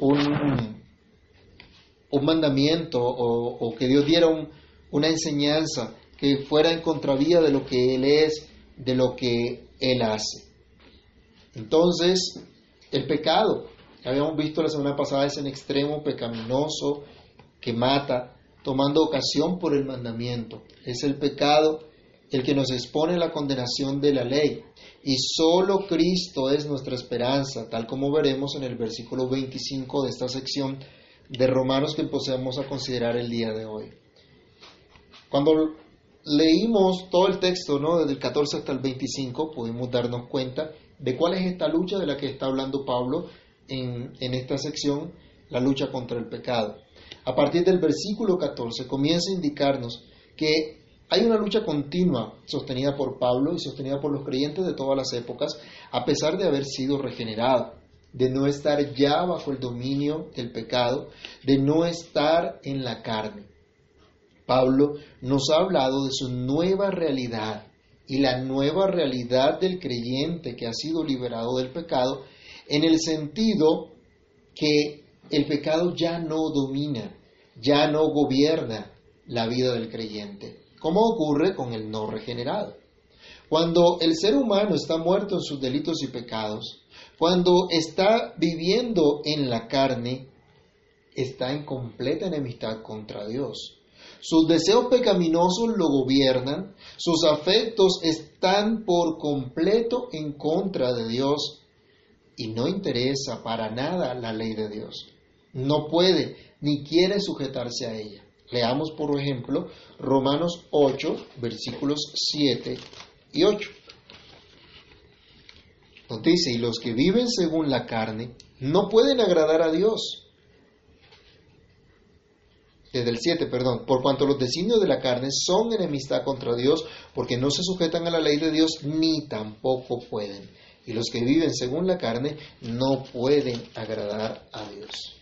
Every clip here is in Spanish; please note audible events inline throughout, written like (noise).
un, un mandamiento o, que Dios diera una enseñanza que fuera en contravía de lo que Él es, de lo que Él hace. Entonces, el pecado, habíamos visto la semana pasada, es en extremo pecaminoso que mata, tomando ocasión por el mandamiento. Es el pecado el que nos expone la condenación de la ley. Y solo Cristo es nuestra esperanza, tal como veremos en el versículo 25 de esta sección de Romanos que empezamos a considerar el día de hoy. Cuando leímos todo el texto, ¿no? desde el 14 hasta el 25, pudimos darnos cuenta de cuál es esta lucha de la que está hablando Pablo en, en esta sección, la lucha contra el pecado. A partir del versículo 14 comienza a indicarnos que hay una lucha continua sostenida por Pablo y sostenida por los creyentes de todas las épocas, a pesar de haber sido regenerado, de no estar ya bajo el dominio del pecado, de no estar en la carne. Pablo nos ha hablado de su nueva realidad y la nueva realidad del creyente que ha sido liberado del pecado en el sentido que el pecado ya no domina, ya no gobierna la vida del creyente como ocurre con el no regenerado. Cuando el ser humano está muerto en sus delitos y pecados, cuando está viviendo en la carne, está en completa enemistad contra Dios. Sus deseos pecaminosos lo gobiernan, sus afectos están por completo en contra de Dios y no interesa para nada la ley de Dios. No puede ni quiere sujetarse a ella. Leamos, por ejemplo, Romanos 8, versículos 7 y 8. Donde dice, y los que viven según la carne no pueden agradar a Dios. Desde el 7, perdón, por cuanto los designios de la carne son enemistad contra Dios, porque no se sujetan a la ley de Dios, ni tampoco pueden. Y los que viven según la carne no pueden agradar a Dios.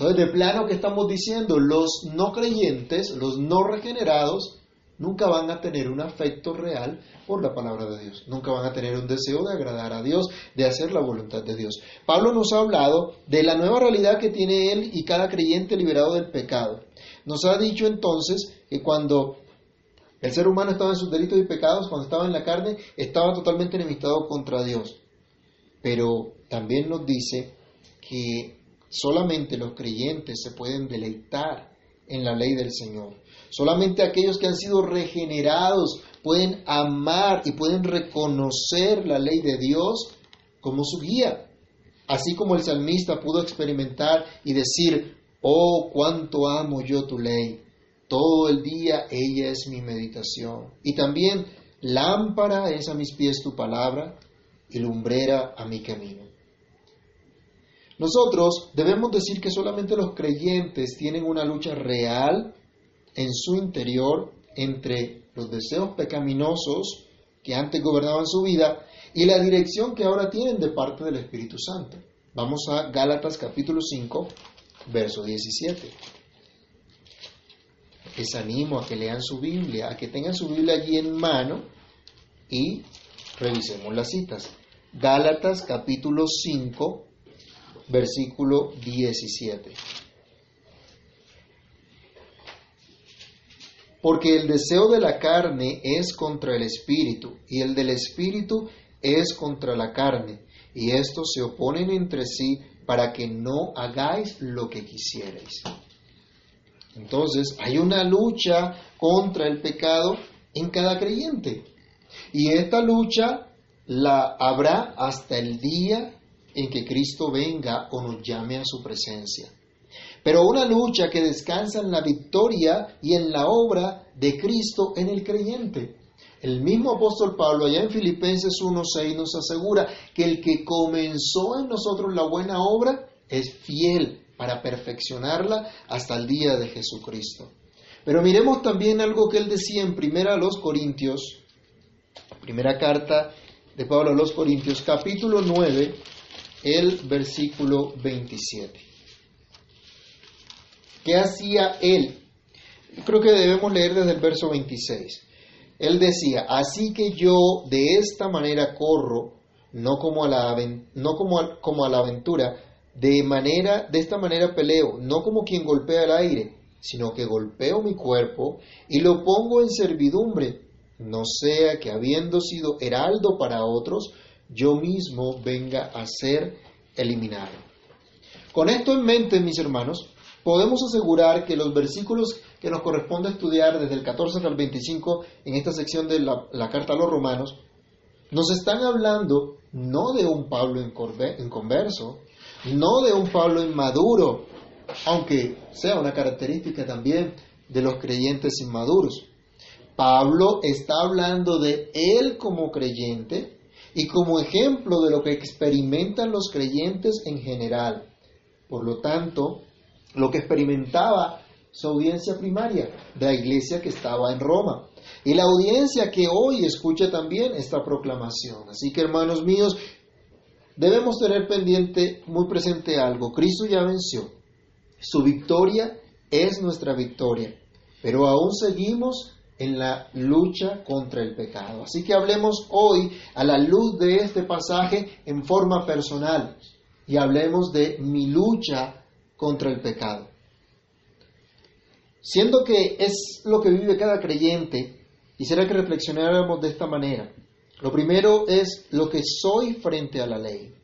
Entonces, de plano que estamos diciendo, los no creyentes, los no regenerados, nunca van a tener un afecto real por la palabra de Dios. Nunca van a tener un deseo de agradar a Dios, de hacer la voluntad de Dios. Pablo nos ha hablado de la nueva realidad que tiene él y cada creyente liberado del pecado. Nos ha dicho entonces que cuando el ser humano estaba en sus delitos y pecados, cuando estaba en la carne, estaba totalmente enemistado contra Dios. Pero también nos dice que Solamente los creyentes se pueden deleitar en la ley del Señor. Solamente aquellos que han sido regenerados pueden amar y pueden reconocer la ley de Dios como su guía. Así como el salmista pudo experimentar y decir, oh, cuánto amo yo tu ley. Todo el día ella es mi meditación. Y también lámpara es a mis pies tu palabra y lumbrera a mi camino. Nosotros debemos decir que solamente los creyentes tienen una lucha real en su interior entre los deseos pecaminosos que antes gobernaban su vida y la dirección que ahora tienen de parte del Espíritu Santo. Vamos a Gálatas capítulo 5, verso 17. Les animo a que lean su Biblia, a que tengan su Biblia allí en mano y revisemos las citas. Gálatas capítulo 5, versículo 17. Porque el deseo de la carne es contra el espíritu, y el del espíritu es contra la carne, y estos se oponen entre sí para que no hagáis lo que quisierais. Entonces, hay una lucha contra el pecado en cada creyente. Y esta lucha la habrá hasta el día en que Cristo venga o nos llame a su presencia. Pero una lucha que descansa en la victoria y en la obra de Cristo en el creyente. El mismo apóstol Pablo allá en Filipenses 1.6 nos asegura que el que comenzó en nosotros la buena obra es fiel para perfeccionarla hasta el día de Jesucristo. Pero miremos también algo que él decía en primera a los Corintios, primera carta de Pablo a los Corintios, capítulo 9, el versículo 27. ¿Qué hacía él? Creo que debemos leer desde el verso 26. Él decía, así que yo de esta manera corro, no como a la, no como como a la aventura, De manera, de esta manera peleo, no como quien golpea el aire, sino que golpeo mi cuerpo y lo pongo en servidumbre, no sea que habiendo sido heraldo para otros, yo mismo venga a ser eliminado. Con esto en mente, mis hermanos, podemos asegurar que los versículos que nos corresponde estudiar desde el 14 al 25 en esta sección de la, la carta a los romanos, nos están hablando no de un Pablo inconverso, no de un Pablo inmaduro, aunque sea una característica también de los creyentes inmaduros. Pablo está hablando de él como creyente y como ejemplo de lo que experimentan los creyentes en general. Por lo tanto, lo que experimentaba su audiencia primaria de la iglesia que estaba en Roma y la audiencia que hoy escucha también esta proclamación. Así que hermanos míos, debemos tener pendiente, muy presente algo. Cristo ya venció. Su victoria es nuestra victoria, pero aún seguimos en la lucha contra el pecado. Así que hablemos hoy a la luz de este pasaje en forma personal y hablemos de mi lucha contra el pecado. Siendo que es lo que vive cada creyente, quisiera que reflexionáramos de esta manera. Lo primero es lo que soy frente a la ley.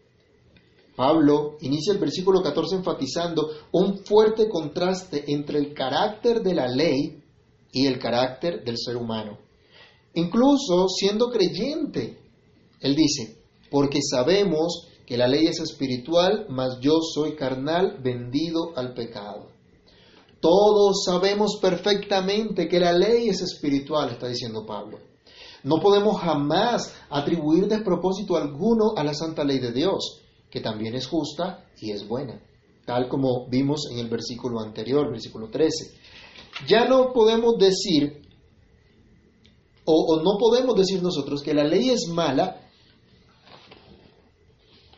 Pablo inicia el versículo 14 enfatizando un fuerte contraste entre el carácter de la ley y el carácter del ser humano. Incluso siendo creyente, él dice, porque sabemos que la ley es espiritual, mas yo soy carnal, vendido al pecado. Todos sabemos perfectamente que la ley es espiritual, está diciendo Pablo. No podemos jamás atribuir despropósito alguno a la santa ley de Dios que también es justa y es buena, tal como vimos en el versículo anterior, versículo 13. Ya no podemos decir, o, no podemos decir nosotros que la ley es mala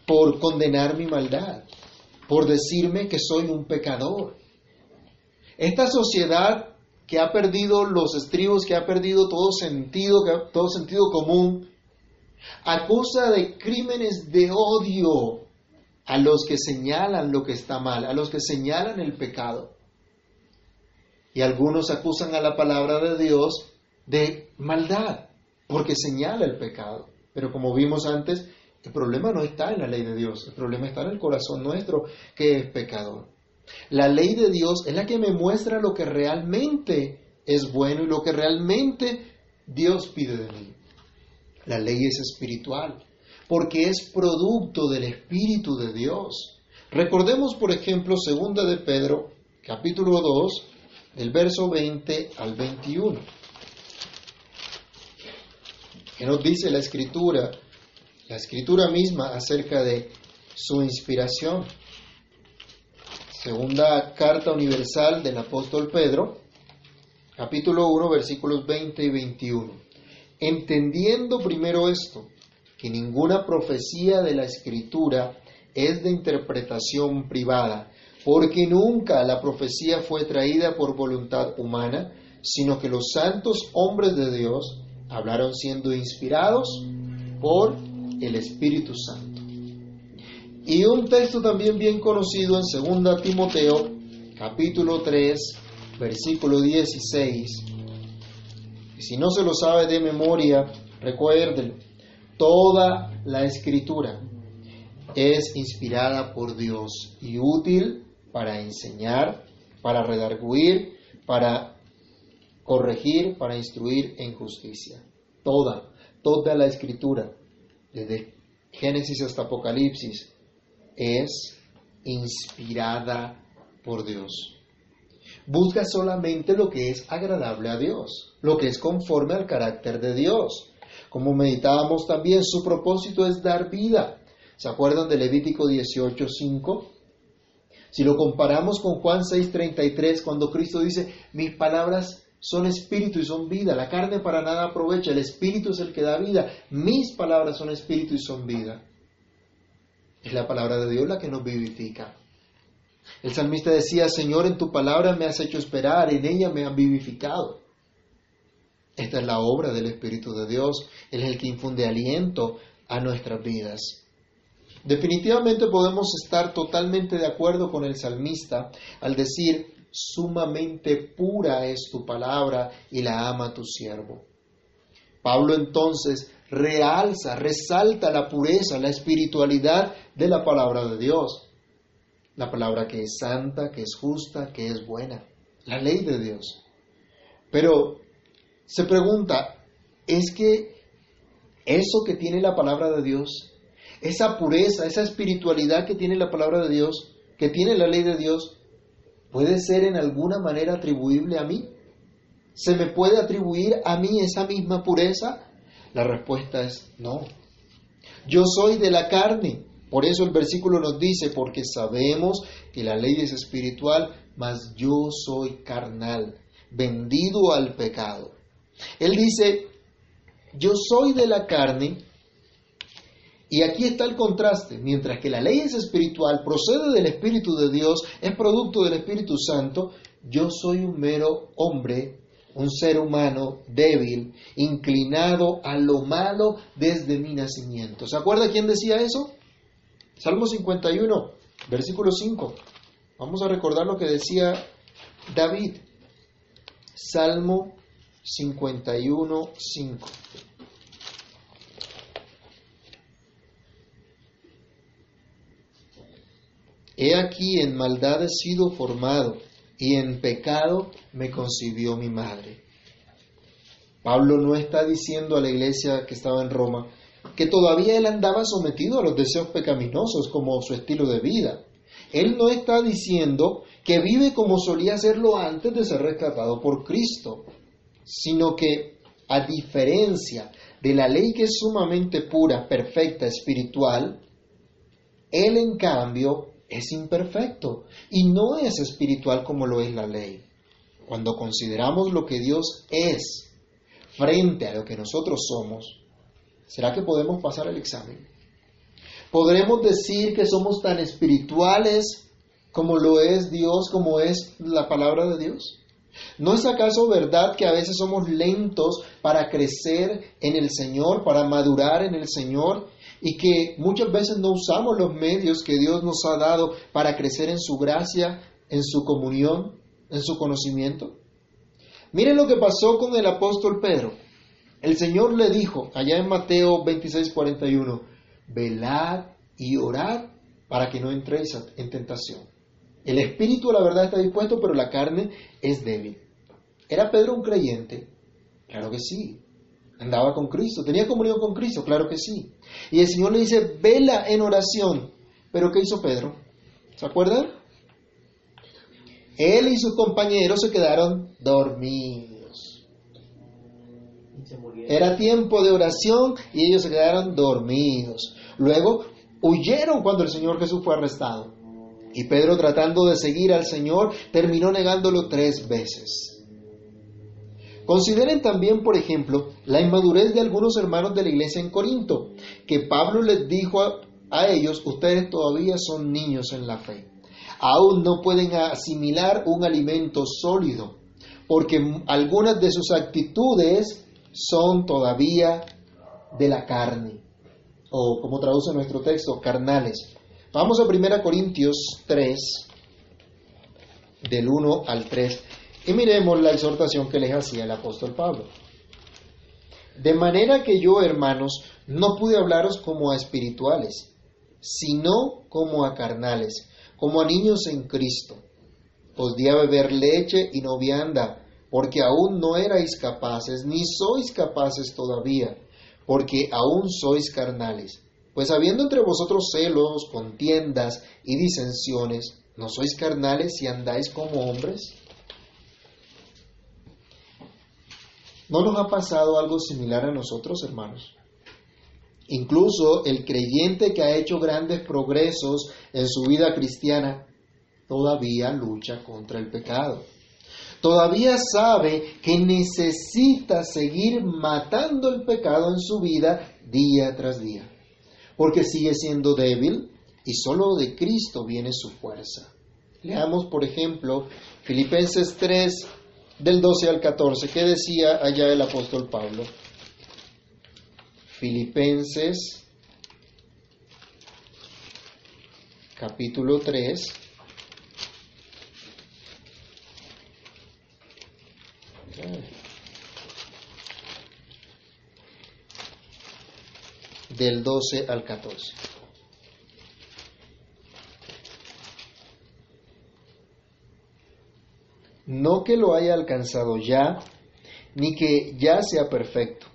por condenar mi maldad, por decirme que soy un pecador. Esta sociedad que ha perdido los estribos, que ha perdido todo sentido, todo sentido común, acusa de crímenes de odio a los que señalan lo que está mal, a los que señalan el pecado. Y algunos acusan a la palabra de Dios de maldad, porque señala el pecado. Pero como vimos antes, el problema no está en la ley de Dios, el problema está en el corazón nuestro, que es pecador. La ley de Dios es la que me muestra lo que realmente es bueno y lo que realmente Dios pide de mí. La ley es espiritual, porque es producto del Espíritu de Dios. Recordemos, por ejemplo, segunda de Pedro, capítulo 2, del verso 20 al 21. ¿Qué nos dice la escritura? La escritura misma acerca de su inspiración. Segunda carta universal del apóstol Pedro, capítulo 1, versículos 20 y 21 entendiendo primero esto, que ninguna profecía de la escritura es de interpretación privada, porque nunca la profecía fue traída por voluntad humana, sino que los santos hombres de Dios hablaron siendo inspirados por el Espíritu Santo. Y un texto también bien conocido en 2 Timoteo, capítulo 3, versículo 16, y si no se lo sabe de memoria, recuérdenlo. Toda la escritura es inspirada por Dios y útil para enseñar, para redarguir, para corregir, para instruir en justicia. Toda, toda la escritura, desde Génesis hasta Apocalipsis, es inspirada por Dios busca solamente lo que es agradable a Dios, lo que es conforme al carácter de Dios. Como meditábamos también, su propósito es dar vida. ¿Se acuerdan de Levítico 18:5? Si lo comparamos con Juan 6:33, cuando Cristo dice, mis palabras son espíritu y son vida, la carne para nada aprovecha, el espíritu es el que da vida, mis palabras son espíritu y son vida. Es la palabra de Dios la que nos vivifica. El salmista decía, Señor, en tu palabra me has hecho esperar, en ella me han vivificado. Esta es la obra del Espíritu de Dios, Él es el que infunde aliento a nuestras vidas. Definitivamente podemos estar totalmente de acuerdo con el salmista al decir, sumamente pura es tu palabra y la ama tu siervo. Pablo entonces realza, resalta la pureza, la espiritualidad de la palabra de Dios. La palabra que es santa, que es justa, que es buena. La ley de Dios. Pero se pregunta, ¿es que eso que tiene la palabra de Dios, esa pureza, esa espiritualidad que tiene la palabra de Dios, que tiene la ley de Dios, puede ser en alguna manera atribuible a mí? ¿Se me puede atribuir a mí esa misma pureza? La respuesta es no. Yo soy de la carne. Por eso el versículo nos dice, porque sabemos que la ley es espiritual, mas yo soy carnal, vendido al pecado. Él dice, yo soy de la carne, y aquí está el contraste, mientras que la ley es espiritual, procede del Espíritu de Dios, es producto del Espíritu Santo, yo soy un mero hombre un ser humano débil, inclinado a lo malo desde mi nacimiento. ¿Se acuerda quién decía eso? Salmo 51, versículo 5. Vamos a recordar lo que decía David. Salmo 51, 5. He aquí en maldad he sido formado y en pecado me concibió mi madre. Pablo no está diciendo a la iglesia que estaba en Roma que todavía él andaba sometido a los deseos pecaminosos como su estilo de vida. Él no está diciendo que vive como solía hacerlo antes de ser rescatado por Cristo, sino que a diferencia de la ley que es sumamente pura, perfecta, espiritual, él en cambio es imperfecto y no es espiritual como lo es la ley. Cuando consideramos lo que Dios es frente a lo que nosotros somos, ¿será que podemos pasar el examen? ¿Podremos decir que somos tan espirituales como lo es Dios, como es la palabra de Dios? ¿No es acaso verdad que a veces somos lentos para crecer en el Señor, para madurar en el Señor y que muchas veces no usamos los medios que Dios nos ha dado para crecer en su gracia, en su comunión, en su conocimiento. Miren lo que pasó con el apóstol Pedro. El Señor le dijo, allá en Mateo 26, 41, velad y orad para que no entréis en tentación. El espíritu, la verdad, está dispuesto, pero la carne es débil. ¿Era Pedro un creyente? Claro que sí. Andaba con Cristo. ¿Tenía comunión con Cristo? Claro que sí. Y el Señor le dice, vela en oración. Pero ¿qué hizo Pedro? ¿Se acuerdan? Él y sus compañeros se quedaron dormidos. Era tiempo de oración y ellos se quedaron dormidos. Luego huyeron cuando el Señor Jesús fue arrestado. Y Pedro tratando de seguir al Señor terminó negándolo tres veces. Consideren también, por ejemplo, la inmadurez de algunos hermanos de la iglesia en Corinto, que Pablo les dijo a, ellos, ustedes todavía son niños en la fe. Aún no pueden asimilar un alimento sólido, porque algunas de sus actitudes son todavía de la carne, o como traduce nuestro texto, carnales. Vamos a 1 Corintios 3, del 1 al 3. Y miremos la exhortación que les hacía el apóstol Pablo. De manera que yo, hermanos, no pude hablaros como a espirituales, sino como a carnales, como a niños en Cristo. Os di a beber leche y no vianda, porque aún no erais capaces, ni sois capaces todavía, porque aún sois carnales. Pues habiendo entre vosotros celos, contiendas y disensiones, ¿no sois carnales y andáis como hombres? ¿No nos ha pasado algo similar a nosotros, hermanos? Incluso el creyente que ha hecho grandes progresos en su vida cristiana todavía lucha contra el pecado. Todavía sabe que necesita seguir matando el pecado en su vida día tras día, porque sigue siendo débil y solo de Cristo viene su fuerza. Leamos, por ejemplo, Filipenses 3, del 12 al 14. ¿Qué decía allá el apóstol Pablo? Filipenses capítulo 3, del 12 al 14. No que lo haya alcanzado ya, ni que ya sea perfecto,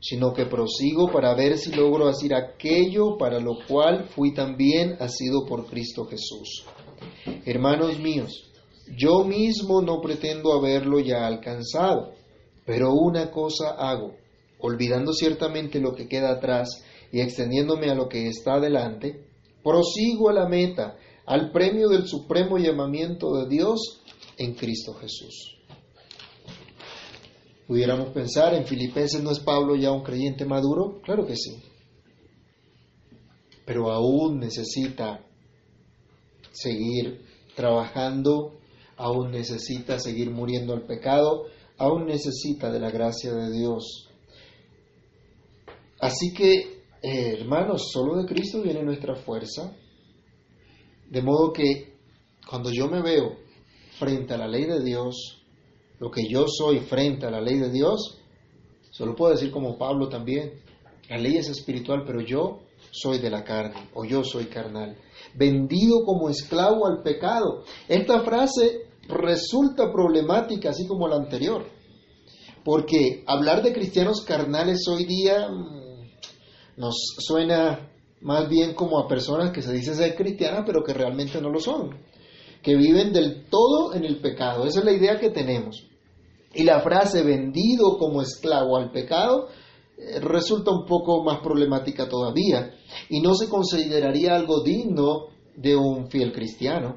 sino que prosigo para ver si logro hacer aquello para lo cual fui también asido por Cristo Jesús. Hermanos míos, yo mismo no pretendo haberlo ya alcanzado, pero una cosa hago, olvidando ciertamente lo que queda atrás y extendiéndome a lo que está delante, prosigo a la meta, al premio del supremo llamamiento de Dios en Cristo Jesús. Pudiéramos pensar, en Filipenses no es Pablo ya un creyente maduro, claro que sí, pero aún necesita seguir trabajando, aún necesita seguir muriendo al pecado, aún necesita de la gracia de Dios. Así que, eh, hermanos, solo de Cristo viene nuestra fuerza, de modo que cuando yo me veo frente a la ley de Dios, lo que yo soy frente a la ley de Dios, se lo puedo decir como Pablo también. La ley es espiritual, pero yo soy de la carne o yo soy carnal, vendido como esclavo al pecado. Esta frase resulta problemática, así como la anterior, porque hablar de cristianos carnales hoy día mm, nos suena más bien como a personas que se dicen ser cristianas, pero que realmente no lo son que viven del todo en el pecado. Esa es la idea que tenemos. Y la frase vendido como esclavo al pecado eh, resulta un poco más problemática todavía y no se consideraría algo digno de un fiel cristiano.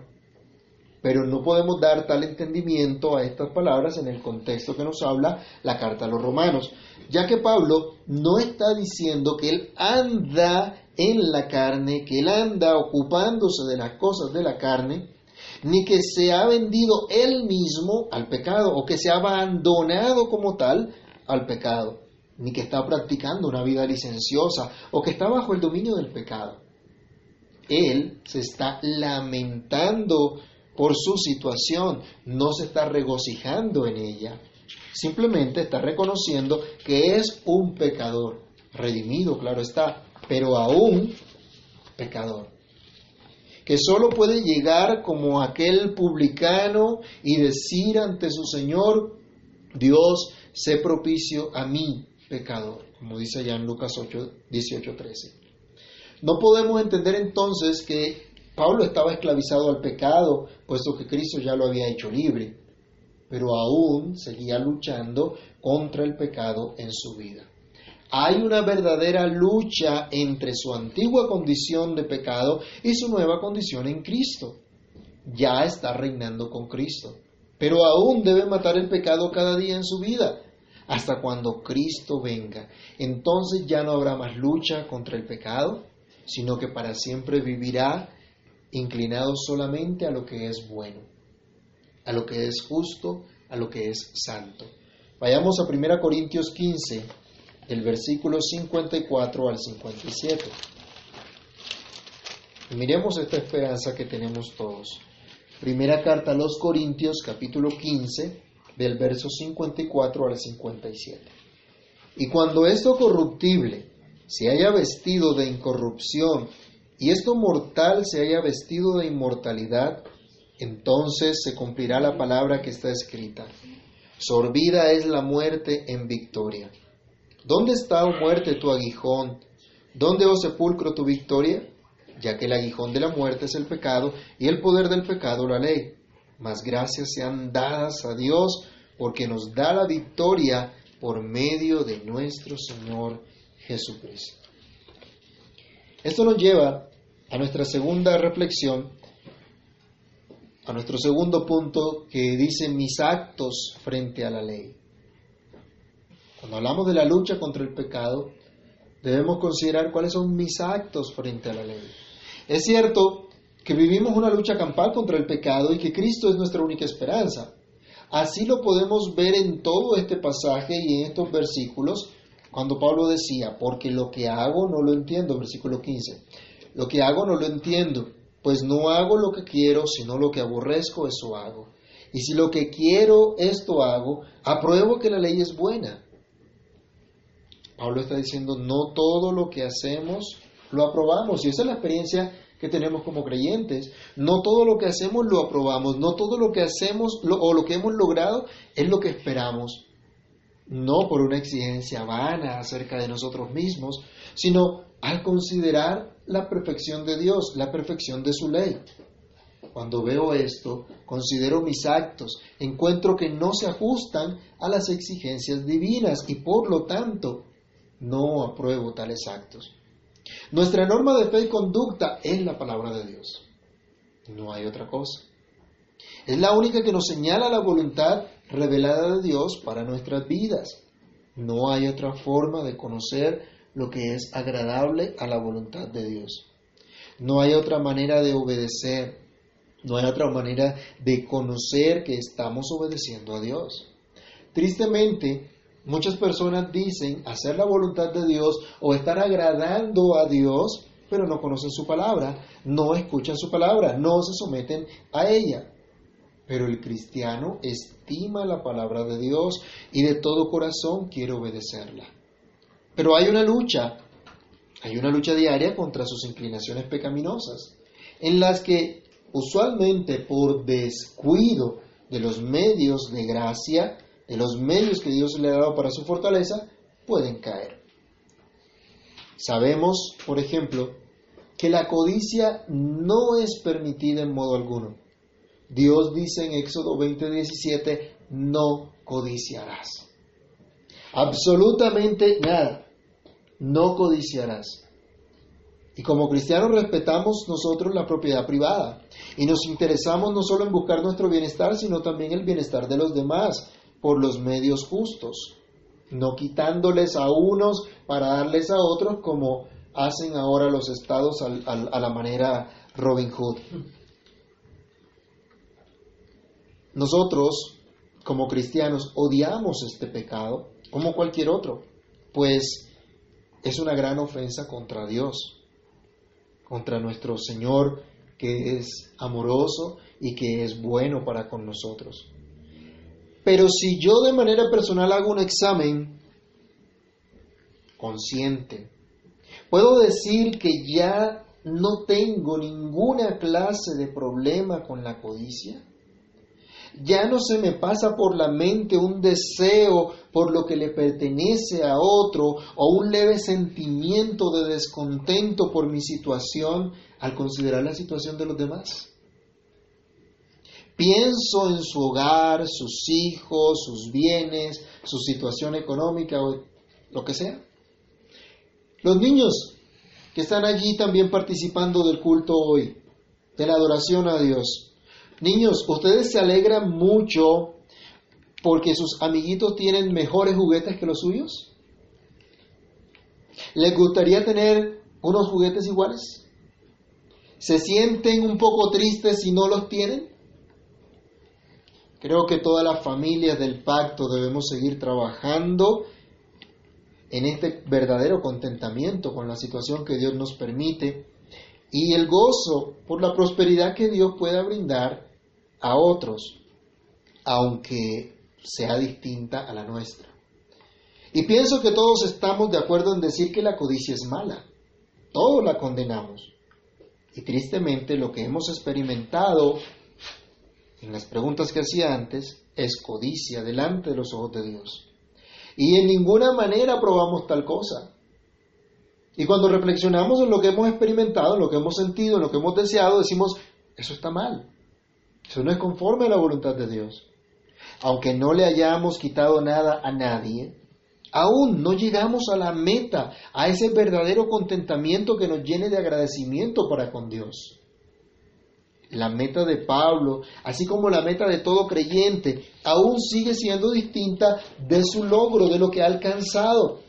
Pero no podemos dar tal entendimiento a estas palabras en el contexto que nos habla la carta a los romanos, ya que Pablo no está diciendo que él anda en la carne, que él anda ocupándose de las cosas de la carne, ni que se ha vendido él mismo al pecado o que se ha abandonado como tal al pecado, ni que está practicando una vida licenciosa o que está bajo el dominio del pecado. Él se está lamentando por su situación, no se está regocijando en ella, simplemente está reconociendo que es un pecador, redimido, claro está, pero aún pecador que solo puede llegar como aquel publicano y decir ante su Señor, Dios, sé propicio a mí, pecador, como dice allá en Lucas 8, 18, 13. No podemos entender entonces que Pablo estaba esclavizado al pecado, puesto que Cristo ya lo había hecho libre, pero aún seguía luchando contra el pecado en su vida hay una verdadera lucha entre su antigua condición de pecado y su nueva condición en Cristo. Ya está reinando con Cristo, pero aún debe matar el pecado cada día en su vida, hasta cuando Cristo venga. Entonces ya no habrá más lucha contra el pecado, sino que para siempre vivirá inclinado solamente a lo que es bueno, a lo que es justo, a lo que es santo. Vayamos a 1 Corintios 15 del versículo 54 al 57. miremos esta esperanza que tenemos todos. Primera carta a los Corintios, capítulo 15, del verso 54 al 57. Y cuando esto corruptible se haya vestido de incorrupción y esto mortal se haya vestido de inmortalidad, entonces se cumplirá la palabra que está escrita. Sorbida es la muerte en victoria. ¿Dónde está, oh muerte, tu aguijón? ¿Dónde, oh sepulcro, tu victoria? Ya que el aguijón de la muerte es el pecado y el poder del pecado la ley. Mas gracias sean dadas a Dios porque nos da la victoria por medio de nuestro Señor Jesucristo. Esto nos lleva a nuestra segunda reflexión, a nuestro segundo punto que dice mis actos frente a la ley. Cuando hablamos de la lucha contra el pecado, debemos considerar cuáles son mis actos frente a la ley. Es cierto que vivimos una lucha campal contra el pecado y que Cristo es nuestra única esperanza. Así lo podemos ver en todo este pasaje y en estos versículos, cuando Pablo decía, porque lo que hago no lo entiendo, versículo 15, lo que hago no lo entiendo, Pues no hago lo que quiero, sino lo que aborrezco, eso hago. Y si lo que quiero, esto hago, apruebo que la ley es buena. Pablo está diciendo, no todo lo que hacemos lo aprobamos. Y esa es la experiencia que tenemos como creyentes. No todo lo que hacemos lo aprobamos, no todo lo que hacemos o lo que hemos logrado es lo que esperamos. No por una exigencia vana acerca de nosotros mismos, sino al considerar la perfección de Dios, la perfección de su ley. Cuando veo esto, considero mis actos, encuentro que no se ajustan a las exigencias divinas y por lo tanto no apruebo tales actos. Nuestra norma de fe y conducta es la palabra de Dios. No hay otra cosa. Es la única que nos señala la voluntad revelada de Dios para nuestras vidas. No hay otra forma de conocer lo que es agradable a la voluntad de Dios. No hay otra manera de obedecer. No hay otra manera de conocer que estamos obedeciendo a Dios. Tristemente, Muchas personas dicen hacer la voluntad de Dios o estar agradando a Dios, pero no conocen su palabra, no escuchan su palabra, no se someten a ella. Pero el cristiano estima la palabra de Dios y de todo corazón quiere obedecerla. Pero hay una lucha, hay una lucha diaria contra sus inclinaciones pecaminosas, en las que usualmente por descuido de los medios de gracia, de los medios que Dios le ha dado para su fortaleza, pueden caer. Sabemos, por ejemplo, que la codicia no es permitida en modo alguno. Dios dice en Éxodo 20:17, no codiciarás. Absolutamente nada. No codiciarás. Y como cristianos respetamos nosotros la propiedad privada y nos interesamos no solo en buscar nuestro bienestar, sino también el bienestar de los demás por los medios justos, no quitándoles a unos para darles a otros como hacen ahora los estados a la manera Robin Hood. Nosotros, como cristianos, odiamos este pecado como cualquier otro, pues es una gran ofensa contra Dios, contra nuestro Señor que es amoroso y que es bueno para con nosotros. Pero si yo de manera personal hago un examen consciente, puedo decir que ya no tengo ninguna clase de problema con la codicia. Ya no se me pasa por la mente un deseo por lo que le pertenece a otro o un leve sentimiento de descontento por mi situación al considerar la situación de los demás. Pienso en su hogar, sus hijos, sus bienes, su situación económica o lo que sea. Los niños que están allí también participando del culto hoy, de la adoración a Dios. Niños, ustedes se alegran mucho porque sus amiguitos tienen mejores juguetes que los suyos. ¿Les gustaría tener unos juguetes iguales? ¿Se sienten un poco tristes si no los tienen? Creo que todas las familias del pacto debemos seguir trabajando en este verdadero contentamiento con la situación que Dios nos permite y el gozo por la prosperidad que Dios pueda brindar a otros, aunque sea distinta a la nuestra. Y pienso que todos estamos de acuerdo en decir que la codicia es mala. Todos la condenamos. Y tristemente lo que hemos experimentado en las preguntas que hacía antes, es codicia delante de los ojos de Dios. Y en ninguna manera probamos tal cosa. Y cuando reflexionamos en lo que hemos experimentado, en lo que hemos sentido, en lo que hemos deseado, decimos, eso está mal. Eso no es conforme a la voluntad de Dios. Aunque no le hayamos quitado nada a nadie, aún no llegamos a la meta, a ese verdadero contentamiento que nos llene de agradecimiento para con Dios la meta de Pablo, así como la meta de todo creyente, aún sigue siendo distinta de su logro, de lo que ha alcanzado.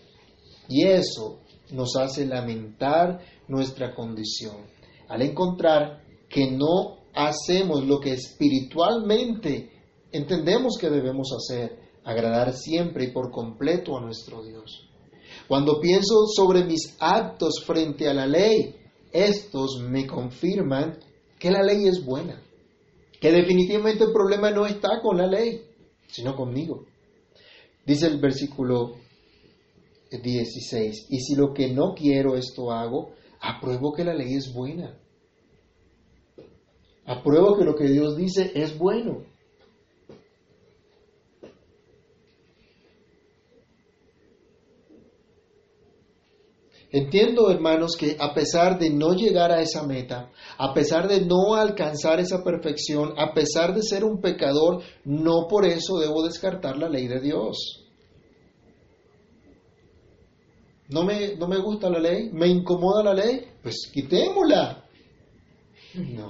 Y eso nos hace lamentar nuestra condición, al encontrar que no hacemos lo que espiritualmente entendemos que debemos hacer, agradar siempre y por completo a nuestro Dios. Cuando pienso sobre mis actos frente a la ley, estos me confirman que la ley es buena, que definitivamente el problema no está con la ley, sino conmigo. Dice el versículo 16, y si lo que no quiero esto hago, apruebo que la ley es buena. Apruebo que lo que Dios dice es bueno. Entiendo, hermanos, que a pesar de no llegar a esa meta, a pesar de no alcanzar esa perfección, a pesar de ser un pecador, no por eso debo descartar la ley de Dios. ¿No me, no me gusta la ley? ¿Me incomoda la ley? Pues quitémosla. No.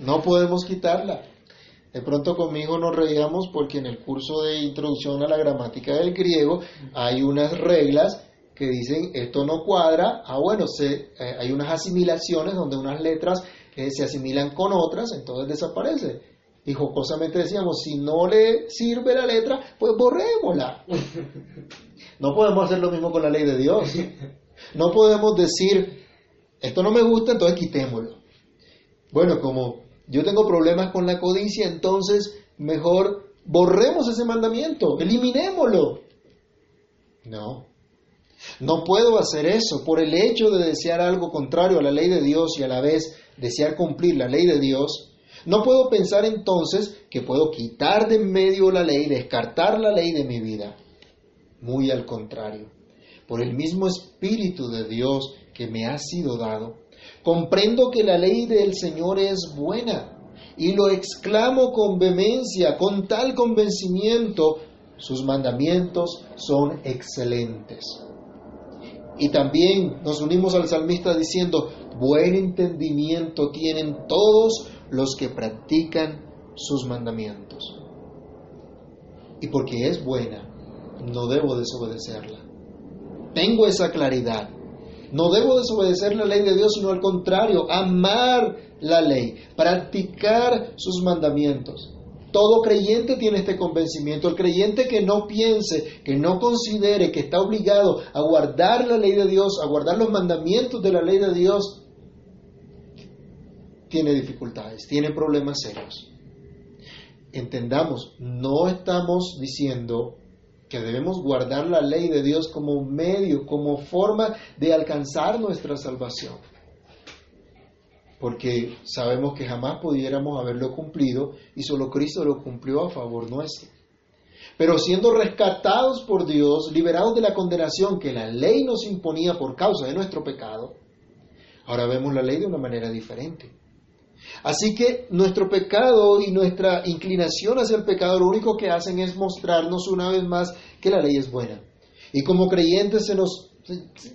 No podemos quitarla. De pronto conmigo nos reíamos porque en el curso de introducción a la gramática del griego hay unas reglas que dicen esto no cuadra, ah bueno, se, eh, hay unas asimilaciones donde unas letras eh, se asimilan con otras, entonces desaparece. Y jocosamente decíamos, si no le sirve la letra, pues borrémosla. (laughs) No podemos hacer lo mismo con la ley de Dios. (laughs) No podemos decir, esto no me gusta, entonces quitémoslo. Bueno, como yo tengo problemas con la codicia, entonces mejor borremos ese mandamiento, eliminémoslo. No, no puedo hacer eso por el hecho de desear algo contrario a la ley de Dios y a la vez desear cumplir la ley de Dios. No puedo pensar entonces que puedo quitar de en medio la ley, descartar la ley de mi vida. Muy al contrario, por el mismo Espíritu de Dios que me ha sido dado, comprendo que la ley del Señor es buena y lo exclamo con vehemencia, con tal convencimiento, sus mandamientos son excelentes. Y también nos unimos al salmista diciendo, buen entendimiento tienen todos los que practican sus mandamientos. Y porque es buena, no debo desobedecerla. Tengo esa claridad. No debo desobedecer la ley de Dios, sino al contrario, amar la ley, practicar sus mandamientos. Todo creyente tiene este convencimiento. El creyente que no piense, que no considere que está obligado a guardar la ley de Dios, a guardar los mandamientos de la ley de Dios, tiene dificultades, tiene problemas serios. Entendamos, no estamos diciendo que debemos guardar la ley de Dios como medio, como forma de alcanzar nuestra salvación porque sabemos que jamás pudiéramos haberlo cumplido y solo Cristo lo cumplió a favor nuestro. Pero siendo rescatados por Dios, liberados de la condenación que la ley nos imponía por causa de nuestro pecado, ahora vemos la ley de una manera diferente. Así que nuestro pecado y nuestra inclinación hacia el pecado lo único que hacen es mostrarnos una vez más que la ley es buena. Y como creyentes se nos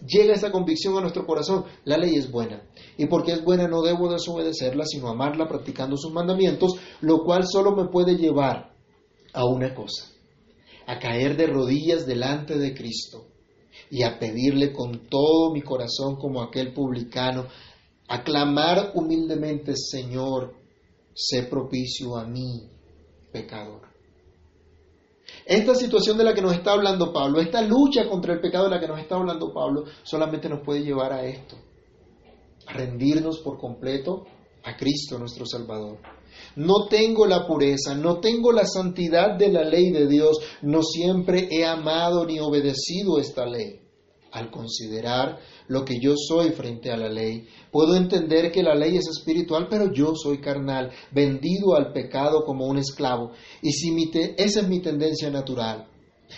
llega esa convicción a nuestro corazón, la ley es buena. Y porque es buena no debo desobedecerla, sino amarla practicando sus mandamientos, lo cual solo me puede llevar a una cosa, a caer de rodillas delante de Cristo y a pedirle con todo mi corazón como aquel publicano, a clamar humildemente, Señor, sé propicio a mí, pecador. Esta situación de la que nos está hablando Pablo, esta lucha contra el pecado de la que nos está hablando Pablo, solamente nos puede llevar a esto, a rendirnos por completo a Cristo nuestro Salvador. No tengo la pureza, no tengo la santidad de la ley de Dios, no siempre he amado ni obedecido esta ley. Al considerar lo que yo soy frente a la ley. Puedo entender que la ley es espiritual, pero yo soy carnal, vendido al pecado como un esclavo. Y si esa es mi tendencia natural.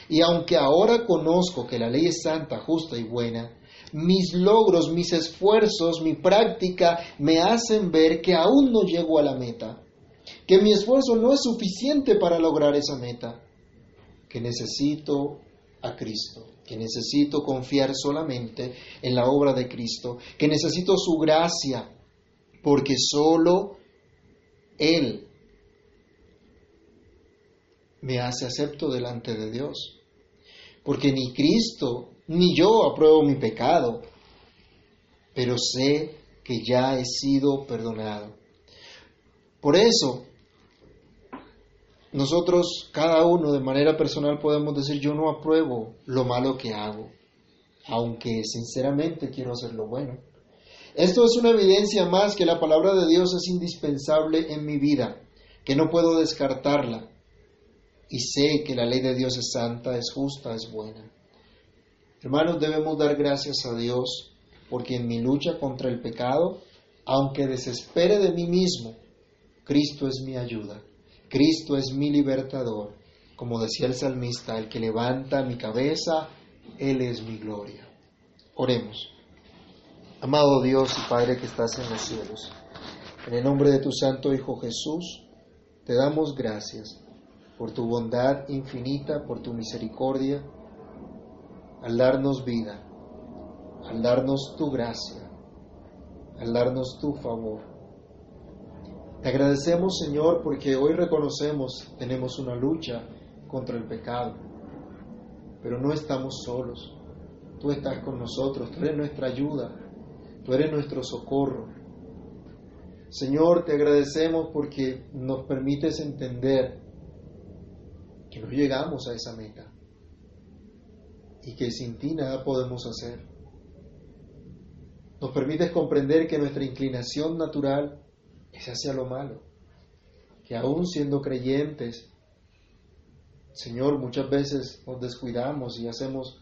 Y aunque ahora conozco que la ley es santa, justa y buena, mis logros, mis esfuerzos, mi práctica me hacen ver que aún no llego a la meta, que mi esfuerzo no es suficiente para lograr esa meta, que necesito a Cristo que necesito confiar solamente en la obra de Cristo, que necesito su gracia, porque solo Él me hace acepto delante de Dios. Porque ni Cristo ni yo apruebo mi pecado, pero sé que ya he sido perdonado. Por eso, nosotros, cada uno de manera personal, podemos decir, yo no apruebo lo malo que hago, aunque sinceramente quiero hacer lo bueno. Esto es una evidencia más que la palabra de Dios es indispensable en mi vida, que no puedo descartarla. Y sé que la ley de Dios es santa, es justa, es buena. Hermanos, debemos dar gracias a Dios porque en mi lucha contra el pecado, aunque desespere de mí mismo, Cristo es mi ayuda, Cristo es mi libertador. Como decía el salmista, el que levanta mi cabeza, Él es mi gloria. Oremos. Amado Dios y Padre que estás en los cielos, en el nombre de tu Santo Hijo Jesús, te damos gracias por tu bondad infinita, por tu misericordia, al darnos vida, al darnos tu gracia, al darnos tu favor. Te agradecemos, Señor, porque hoy reconocemos, tenemos una lucha contra el pecado, pero no estamos solos. Tú estás con nosotros, tú eres nuestra ayuda, tú eres nuestro socorro. Señor, te agradecemos porque nos permites entender que no llegamos a esa meta y que sin ti nada podemos hacer. Nos permites comprender que nuestra inclinación natural es hacia lo malo, que aún siendo creyentes, Señor, muchas veces nos descuidamos y hacemos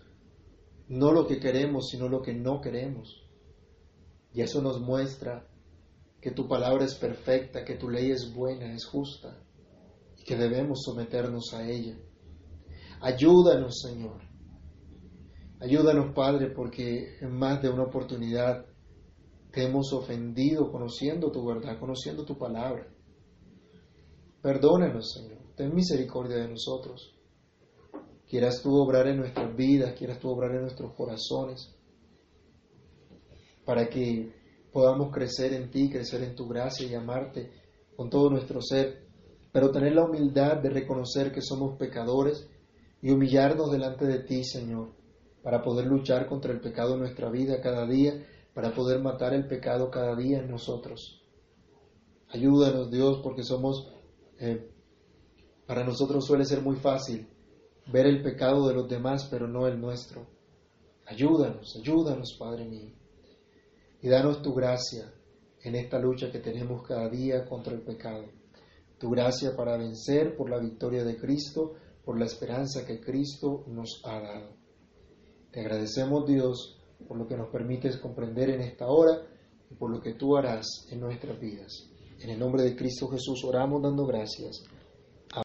no lo que queremos, sino lo que no queremos. Y eso nos muestra que tu palabra es perfecta, que tu ley es buena, es justa, y que debemos someternos a ella. Ayúdanos, Señor, Ayúdanos, Padre, porque en más de una oportunidad te hemos ofendido conociendo tu verdad, conociendo tu palabra. Perdónanos, Señor. Ten misericordia de nosotros. Quieras tú obrar en nuestras vidas, quieras tú obrar en nuestros corazones, para que podamos crecer en ti, crecer en tu gracia y amarte con todo nuestro ser, pero tener la humildad de reconocer que somos pecadores y humillarnos delante de ti, Señor para poder luchar contra el pecado en nuestra vida cada día, para poder matar el pecado cada día en nosotros. Ayúdanos Dios porque somos, eh, para nosotros suele ser muy fácil ver el pecado de los demás, pero no el nuestro. Ayúdanos, ayúdanos Padre mío. Y danos tu gracia en esta lucha que tenemos cada día contra el pecado. Tu gracia para vencer por la victoria de Cristo, por la esperanza que Cristo nos ha dado. Te agradecemos Dios por lo que nos permites comprender en esta hora y por lo que tú harás en nuestras vidas. En el nombre de Cristo Jesús oramos dando gracias.